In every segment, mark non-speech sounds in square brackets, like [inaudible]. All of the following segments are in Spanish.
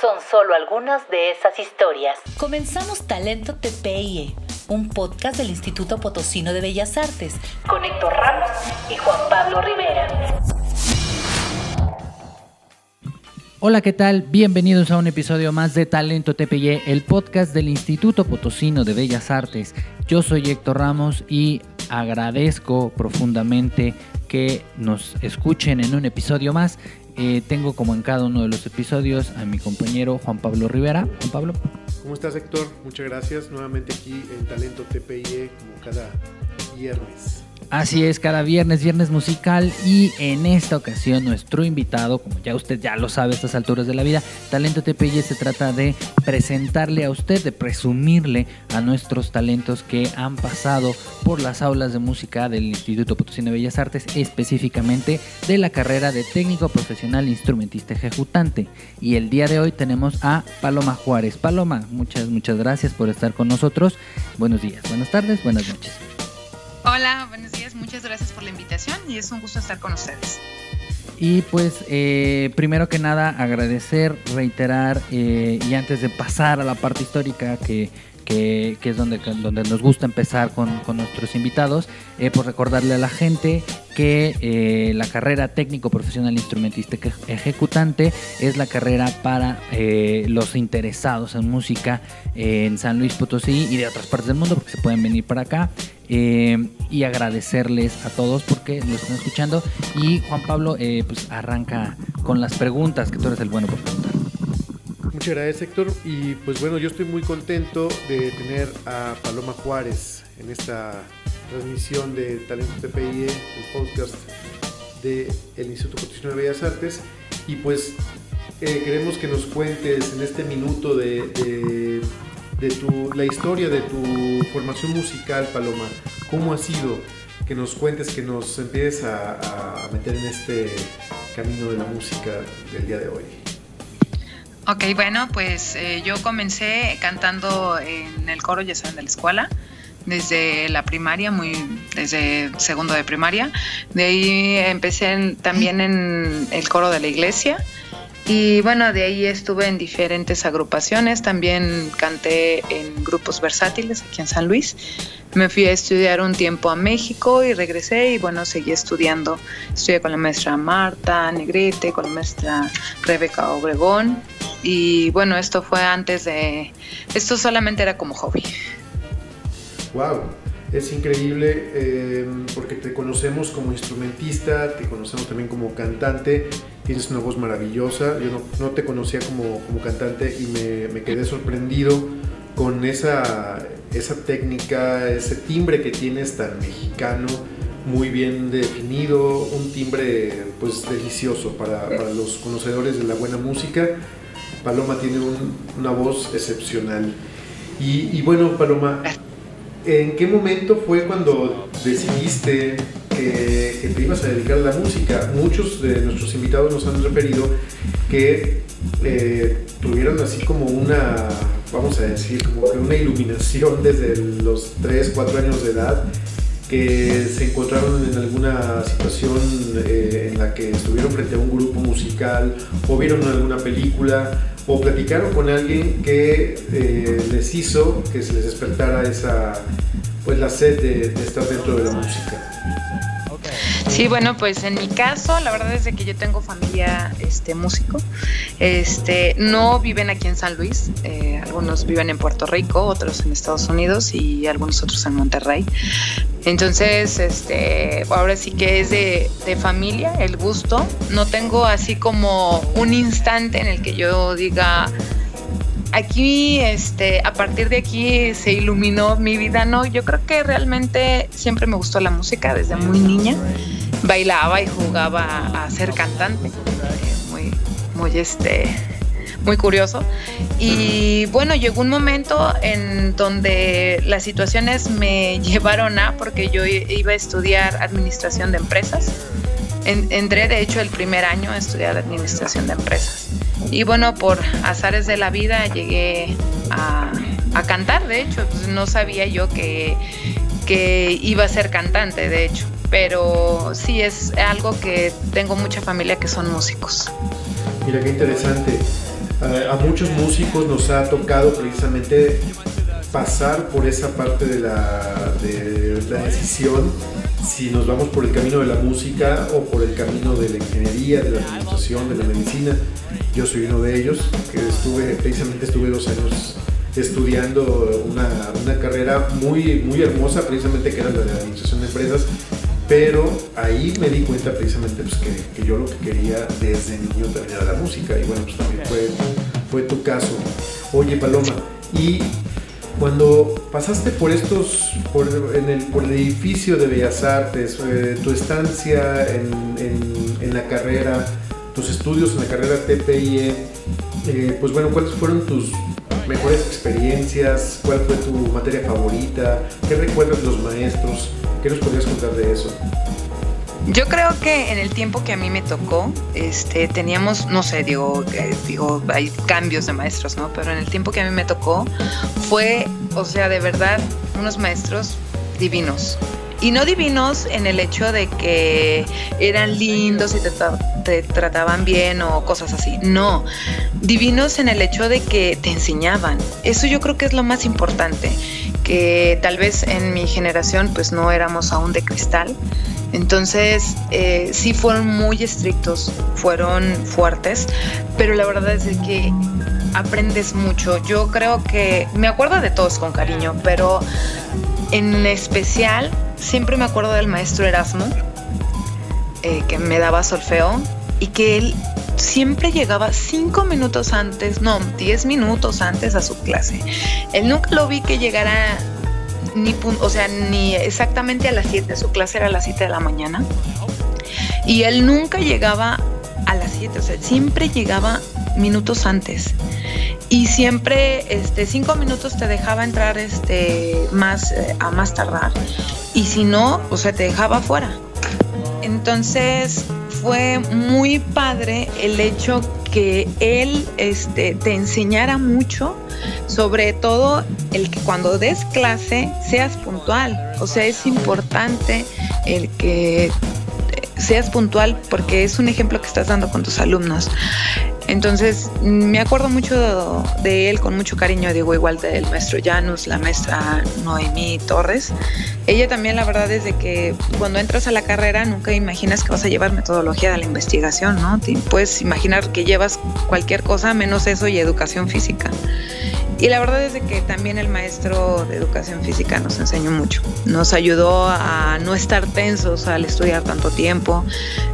son solo algunas de esas historias. Comenzamos Talento TPIE, un podcast del Instituto Potosino de Bellas Artes, con Héctor Ramos y Juan Pablo Rivera. Hola, ¿qué tal? Bienvenidos a un episodio más de Talento TPIE, el podcast del Instituto Potosino de Bellas Artes. Yo soy Héctor Ramos y agradezco profundamente que nos escuchen en un episodio más. Eh, tengo como en cada uno de los episodios a mi compañero Juan Pablo Rivera. Juan Pablo. ¿Cómo estás Héctor? Muchas gracias. Nuevamente aquí en Talento TPIE como cada viernes. Así es, cada viernes, viernes musical y en esta ocasión nuestro invitado, como ya usted ya lo sabe a estas alturas de la vida, Talento TPY se trata de presentarle a usted, de presumirle a nuestros talentos que han pasado por las aulas de música del Instituto Potosino de Bellas Artes, específicamente de la carrera de técnico profesional instrumentista ejecutante. Y el día de hoy tenemos a Paloma Juárez. Paloma, muchas, muchas gracias por estar con nosotros. Buenos días, buenas tardes, buenas noches. Hola, buenos días, muchas gracias por la invitación y es un gusto estar con ustedes. Y pues eh, primero que nada agradecer, reiterar eh, y antes de pasar a la parte histórica que, que, es donde, donde nos gusta empezar con, con nuestros invitados, eh, por recordarle a la gente que eh, la carrera técnico profesional instrumentista ejecutante es la carrera para los interesados en música en San Luis Potosí y de otras partes del mundo porque se pueden venir para acá y agradecerles a todos porque lo están escuchando y Juan Pablo pues arranca con las preguntas que tú eres el bueno por preguntar. Muchas gracias Héctor y pues bueno yo estoy muy contento de tener a Paloma Juárez en esta transmisión de Talento TPIE, el podcast del Instituto Potosino de Bellas Artes. Y pues eh, queremos que nos cuentes en este minuto de, de, tu, la historia de tu formación musical, Paloma. ¿Cómo ha sido? Que nos cuentes, que nos empieces a, a meter en este camino de la música del día de hoy. Ok, bueno, pues eh, yo comencé cantando en el coro, ya saben, de la escuela desde la primaria, muy desde segundo de primaria. De ahí empecé también en el coro de la iglesia. Y bueno, de ahí estuve en diferentes agrupaciones, también canté en grupos versátiles aquí en San Luis. Me fui a estudiar un tiempo a México y regresé y bueno, seguí estudiando. Estudié con la maestra Marta Negrete, con la maestra Rebeca Obregón. Y bueno, esto fue antes de... Esto solamente era como hobby wow, es increíble eh, porque te conocemos como instrumentista, te conocemos también como cantante, tienes una voz maravillosa, yo no, te conocía como, cantante y me, quedé sorprendido con esa, esa técnica, ese timbre que tienes tan mexicano, muy bien definido, un timbre pues delicioso para, los conocedores de la buena música. Paloma tiene una voz excepcional. Y bueno, Paloma, ¿En qué momento fue cuando decidiste que, te ibas a dedicar a la música? Muchos de nuestros invitados nos han referido que eh, tuvieron así como una, vamos a decir, como que una iluminación desde los 3, 4 años de edad que se encontraron en alguna situación eh, en la que estuvieron frente a un grupo musical o vieron alguna película o platicaron con alguien que eh, les hizo que se les despertara esa pues la sed de, estar dentro de la música. Sí, bueno, pues en mi caso, la verdad es que yo tengo familia este, músico. Este, no viven aquí en San Luis, eh, algunos viven en Puerto Rico, otros en Estados Unidos y algunos otros en Monterrey. Entonces, este, ahora sí que es de, de familia el gusto. No tengo así como un instante en el que yo diga, aquí, este, a partir de aquí se iluminó mi vida, ¿no? Yo creo que realmente siempre me gustó la música desde muy niña. Bailaba y jugaba a ser cantante. Muy, muy, este, muy curioso. Y bueno, llegó un momento en donde las situaciones me [laughs] llevaron a, porque yo iba a estudiar administración de empresas. entré, de hecho, el primer año a estudiar administración de empresas. Y bueno, por azares de la vida llegué a, cantar, de hecho, pues no sabía yo que, que iba a ser cantante, de hecho pero sí es algo que tengo mucha familia que son músicos. Mira qué interesante. A, muchos músicos nos ha tocado precisamente pasar por esa parte de la, de la decisión si nos vamos por el camino de la música o por el camino de la ingeniería, de la administración, de la medicina. Yo soy uno de ellos, que estuve, precisamente estuve dos años estudiando una, una carrera muy, muy hermosa, precisamente que era la de administración de empresas, pero ahí me di cuenta precisamente pues, que, yo lo que quería desde niño también era la música y bueno, pues también fue, fue tu caso. Oye Paloma, y cuando pasaste por estos, por, en el, por el edificio de Bellas Artes, eh, tu estancia en, en, la carrera, tus estudios en la carrera TPIE, eh, pues bueno, ¿cuáles fueron tus mejores experiencias? ¿Cuál fue tu materia favorita? ¿Qué recuerdas de los maestros? ¿Qué nos podrías contar de eso? Yo creo que en el tiempo que a mí me tocó, este, teníamos, no sé, digo, eh, digo, hay cambios de maestros, ¿no? Pero en el tiempo que a mí me tocó, fue, o sea, de verdad, unos maestros divinos. Y no divinos en el hecho de que eran lindos y te, trataban bien o cosas así. No, divinos en el hecho de que te enseñaban. Eso yo creo que es lo más importante que tal vez en mi generación pues no éramos aún de cristal. Entonces eh, sí fueron muy estrictos, fueron fuertes, pero la verdad es que aprendes mucho. Yo creo que me acuerdo de todos con cariño, pero en especial siempre me acuerdo del maestro Erasmo, eh, que me daba solfeo y que él siempre llegaba cinco minutos antes, no, diez minutos antes a su clase. Él nunca lo vi que llegara ni, o sea, ni exactamente a las 7, su clase era a las 7 de la mañana. Y él nunca llegaba a las 7, o sea, siempre llegaba minutos antes. Y siempre, este, cinco minutos te dejaba entrar, este, más, eh, a más tardar. Y si no, o sea, te dejaba fuera. Entonces, fue muy padre el hecho que él este, te enseñara mucho, sobre todo el que cuando des clase seas puntual. O sea, es importante el que seas puntual porque es un ejemplo que estás dando con tus alumnos. Entonces, me acuerdo mucho de él con mucho cariño, digo, igual del maestro Janus, la maestra Noemí Torres. Ella también, la verdad, es de que cuando entras a la carrera nunca imaginas que vas a llevar metodología de la investigación, ¿no? puedes imaginar que llevas cualquier cosa menos eso y educación física. Y la verdad es de que también el maestro de educación física nos enseñó mucho. Nos ayudó a no estar tensos al estudiar tanto tiempo.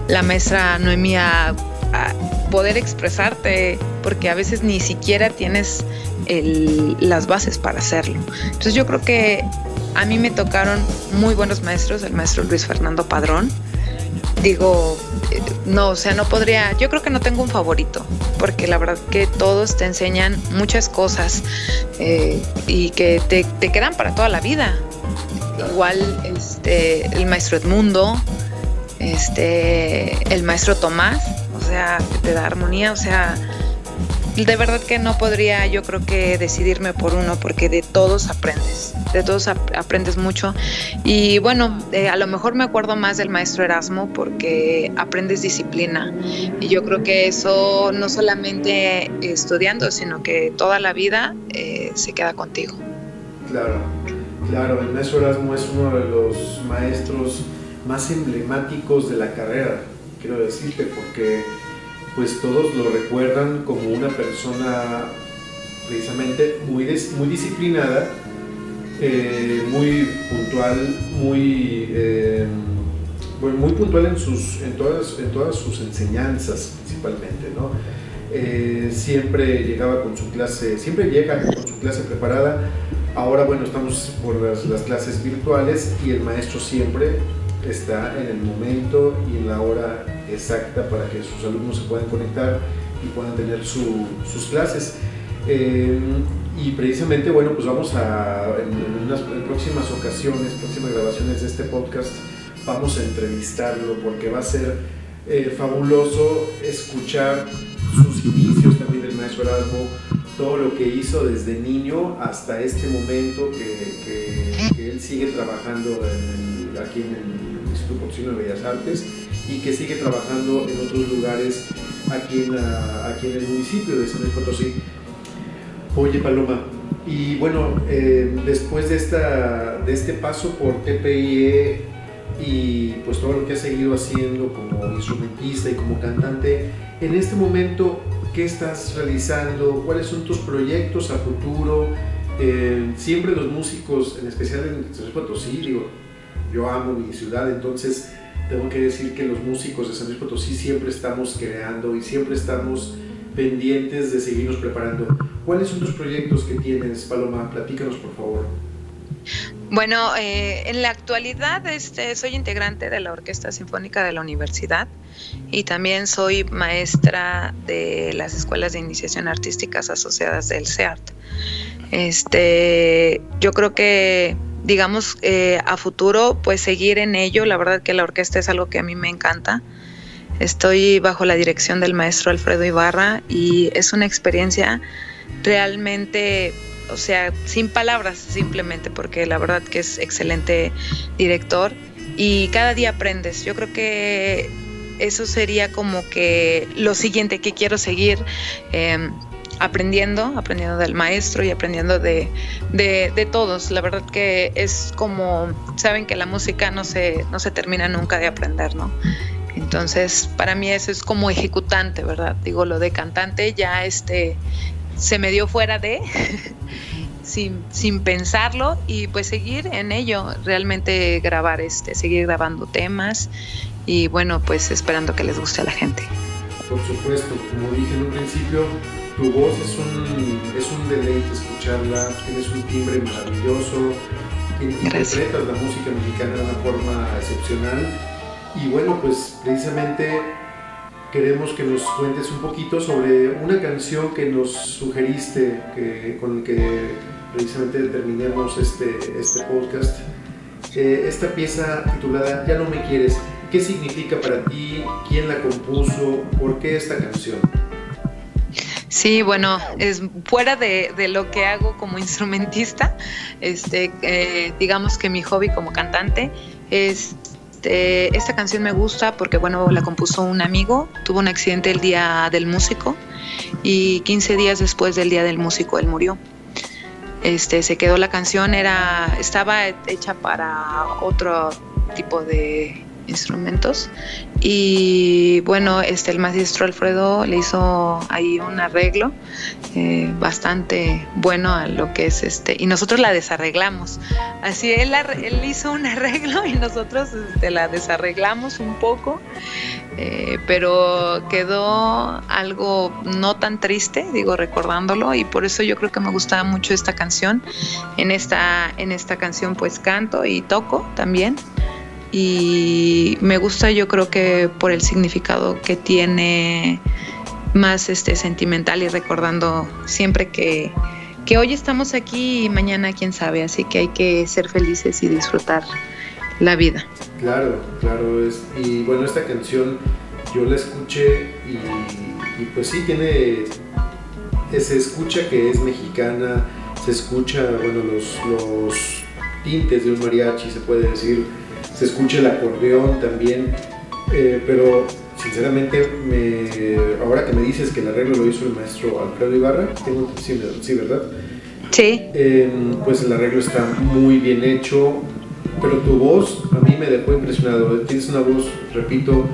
La maestra Noemí a poder expresarte, porque a veces ni siquiera tienes las bases para hacerlo. Entonces yo creo que a mí me tocaron muy buenos maestros, el maestro Luis Fernando Padrón. Digo, eh, no, o sea, no podría, yo creo que no tengo un favorito, porque la verdad que todos te enseñan muchas cosas eh, y que te, te, quedan para toda la vida. Igual este, el maestro Edmundo, este, el maestro Tomás, sea, te da armonía, o sea, de verdad que no podría yo creo que decidirme por uno porque de todos aprendes, de todos aprendes mucho y bueno, eh, a lo mejor me acuerdo más del maestro Erasmo porque aprendes disciplina y yo creo que eso no solamente estudiando, sino que toda la vida eh, se queda contigo. Claro, claro, el maestro Erasmo es uno de los maestros más emblemáticos de la carrera quiero decirte, porque pues todos lo recuerdan como una persona precisamente muy, muy disciplinada, eh, muy puntual, muy, eh, muy puntual en, sus, en, todas, en todas sus enseñanzas principalmente, ¿no? Eh, siempre llegaba con su clase, siempre llega con su clase preparada. Ahora, bueno, estamos por las, las clases virtuales y el maestro siempre está en el momento y en la hora exacta para que sus alumnos se puedan conectar y puedan tener sus clases. Eh, y precisamente, bueno, pues vamos a, en, unas próximas ocasiones, próximas grabaciones de este podcast, vamos a entrevistarlo porque va a ser eh, fabuloso escuchar sus inicios también del maestro Erasmo, todo lo que hizo desde niño hasta este momento que, él sigue trabajando aquí en el Instituto de Bellas Artes y que sigue trabajando en otros lugares aquí en, aquí en el municipio de San Luis Potosí. Oye Paloma, y bueno, eh, después de, esta, de este paso por TPIE y pues todo lo que has seguido haciendo como instrumentista y como cantante, en este momento, ¿qué estás realizando? ¿Cuáles son tus proyectos a futuro? Eh, siempre los músicos, en especial en San Luis Potosí, digo, yo amo mi ciudad, entonces tengo que decir que los músicos de San Luis Potosí siempre estamos creando y siempre estamos pendientes de seguirnos preparando. ¿Cuáles son tus proyectos que tienes, Paloma? Platícanos, por favor. Bueno, eh, en la actualidad este, soy integrante de la Orquesta Sinfónica de la Universidad y también soy maestra de las escuelas de iniciación artísticas asociadas del CEART. Este, yo creo que, digamos, eh, a futuro, pues seguir en ello. La verdad que la orquesta es algo que a mí me encanta. Estoy bajo la dirección del maestro Alfredo Ibarra y es una experiencia realmente, o sea, sin palabras simplemente, porque la verdad que es excelente director y cada día aprendes. Yo creo que eso sería como que lo siguiente que quiero seguir. Em, aprendiendo, aprendiendo del maestro y aprendiendo de, de, todos. La verdad que es como, saben que la música no se, no se termina nunca de aprender, ¿no? Entonces, para mí eso es como ejecutante, ¿verdad? Digo, lo de cantante ya este, se me dio fuera de, [laughs] sin, sin pensarlo, y pues seguir en ello, realmente grabar, este, seguir grabando temas, y bueno, pues esperando que les guste a la gente. Por supuesto, como dije en un principio, tu voz es un, es un deleite escucharla, tienes un timbre maravilloso, interpretas la música mexicana de una forma excepcional y bueno, pues precisamente queremos que nos cuentes un poquito sobre una canción que nos sugeriste, que, con el que precisamente terminemos este, este podcast. Eh, esta pieza titulada Ya no me quieres, ¿qué significa para ti? ¿Quién la compuso? ¿Por qué esta canción? Sí, bueno, es fuera de, de, lo que hago como instrumentista, este, eh, digamos que mi hobby como cantante es este, esta canción me gusta porque, bueno, la compuso un amigo, tuvo un accidente el día del músico y 15 días después del día del músico él murió. Este, se quedó la canción, era, estaba hecha para otro tipo de instrumentos. Y bueno este el maestro Alfredo le hizo ahí un arreglo eh, bastante bueno a lo que es este y nosotros la desarreglamos. Así él, él hizo un [laughs] arreglo y nosotros este, la desarreglamos un poco eh, pero quedó algo no tan triste digo recordándolo y por eso yo creo que me gustaba mucho esta canción. En esta en esta canción pues canto y toco también y me gusta yo creo que por el significado que tiene más este sentimental y recordando siempre que, que hoy estamos aquí y mañana quién sabe, así que hay que ser felices y disfrutar la vida. Claro, claro, es, y bueno, esta canción yo la escuché y, pues sí tiene, se escucha que es mexicana, se escucha, bueno, los, los tintes de un mariachi, se puede decir, se escucha el acordeón también, eh, pero sinceramente, ahora que me dices que el arreglo lo hizo el maestro Alfredo Ibarra, tengo sí, sí ¿verdad? Sí. Em, pues el arreglo está muy bien hecho, pero tu voz a mí me dejó impresionado. Tienes una voz, repito,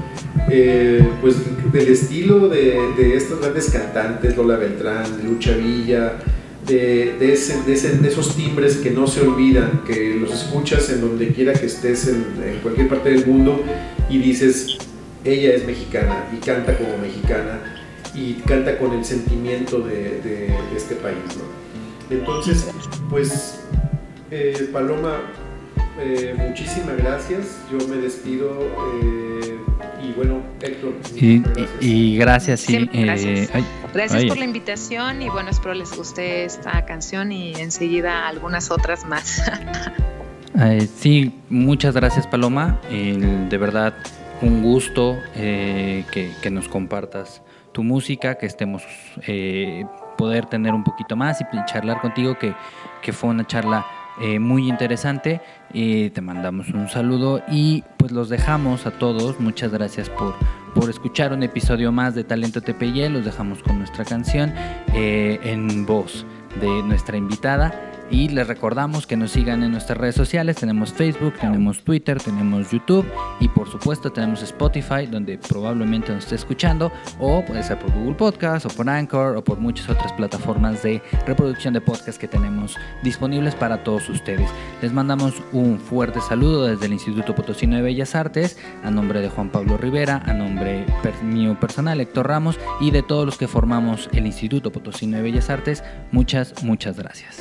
eh, pues del estilo de, de estos grandes cantantes, Lola Beltrán, Lucha Villa, de, de, esos timbres que no se olvidan, que los escuchas en donde quiera que estés, en, cualquier parte del mundo, y dices, ella es mexicana y canta como mexicana y canta con el sentimiento de, este país. Entonces, pues, eh, Paloma, eh, muchísimas gracias. Yo me despido. Eh, y bueno, Héctor. Y gracias, y gracias. Sí, gracias. por la invitación y bueno, espero les guste esta canción y enseguida algunas otras más. [laughs] sí, muchas gracias Paloma. de verdad, un gusto que, que, nos compartas tu música, que estemos poder tener un poquito más y charlar contigo, que, que fue una charla eh, muy interesante. y te mandamos un saludo y pues los dejamos a todos. Muchas gracias por, por escuchar un episodio más de Talento TPY. Los dejamos con nuestra canción eh, en voz de nuestra invitada. Y les recordamos que nos sigan en nuestras redes sociales. Tenemos Facebook, tenemos Twitter, tenemos YouTube y por supuesto tenemos Spotify, donde probablemente nos esté escuchando, o puede ser por Google Podcast, o por Anchor, o por muchas otras plataformas de reproducción de podcast que tenemos disponibles para todos ustedes. Les mandamos un fuerte saludo desde el Instituto Potosino de Bellas Artes, a nombre de Juan Pablo Rivera, a nombre mío personal, Héctor Ramos, y de todos los que formamos el Instituto Potosino de Bellas Artes. Muchas, muchas gracias.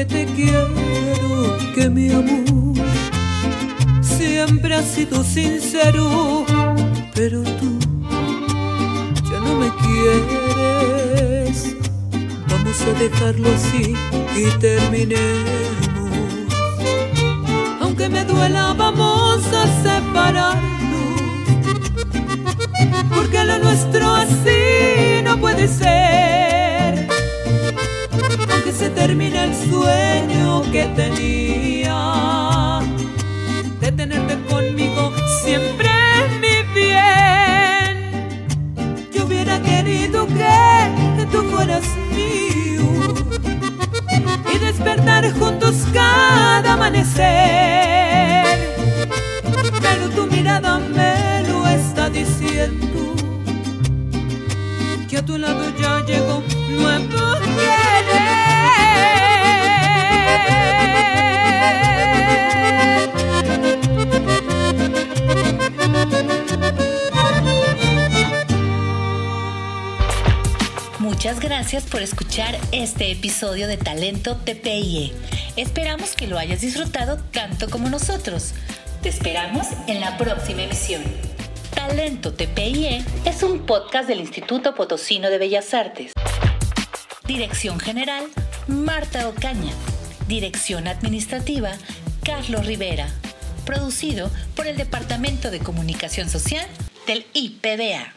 que te quiero, que mi amor siempre ha sido sincero, pero tú ya no me quieres. Vamos a dejarlo así y terminemos. Aunque me duela, vamos a separarnos, porque lo nuestro así. Pero tu mirada me lo está diciendo. Que a tu lado ya llegó nuevo Muchas gracias por escuchar este episodio de Talento TPIE. Esperamos que lo hayas disfrutado tanto como nosotros. Te esperamos en la próxima emisión. Talento TPIE es un podcast del Instituto Potosino de Bellas Artes. Dirección General, Marta Ocaña. Dirección Administrativa, Carlos Rivera. Producido por el Departamento de Comunicación Social del IPBA.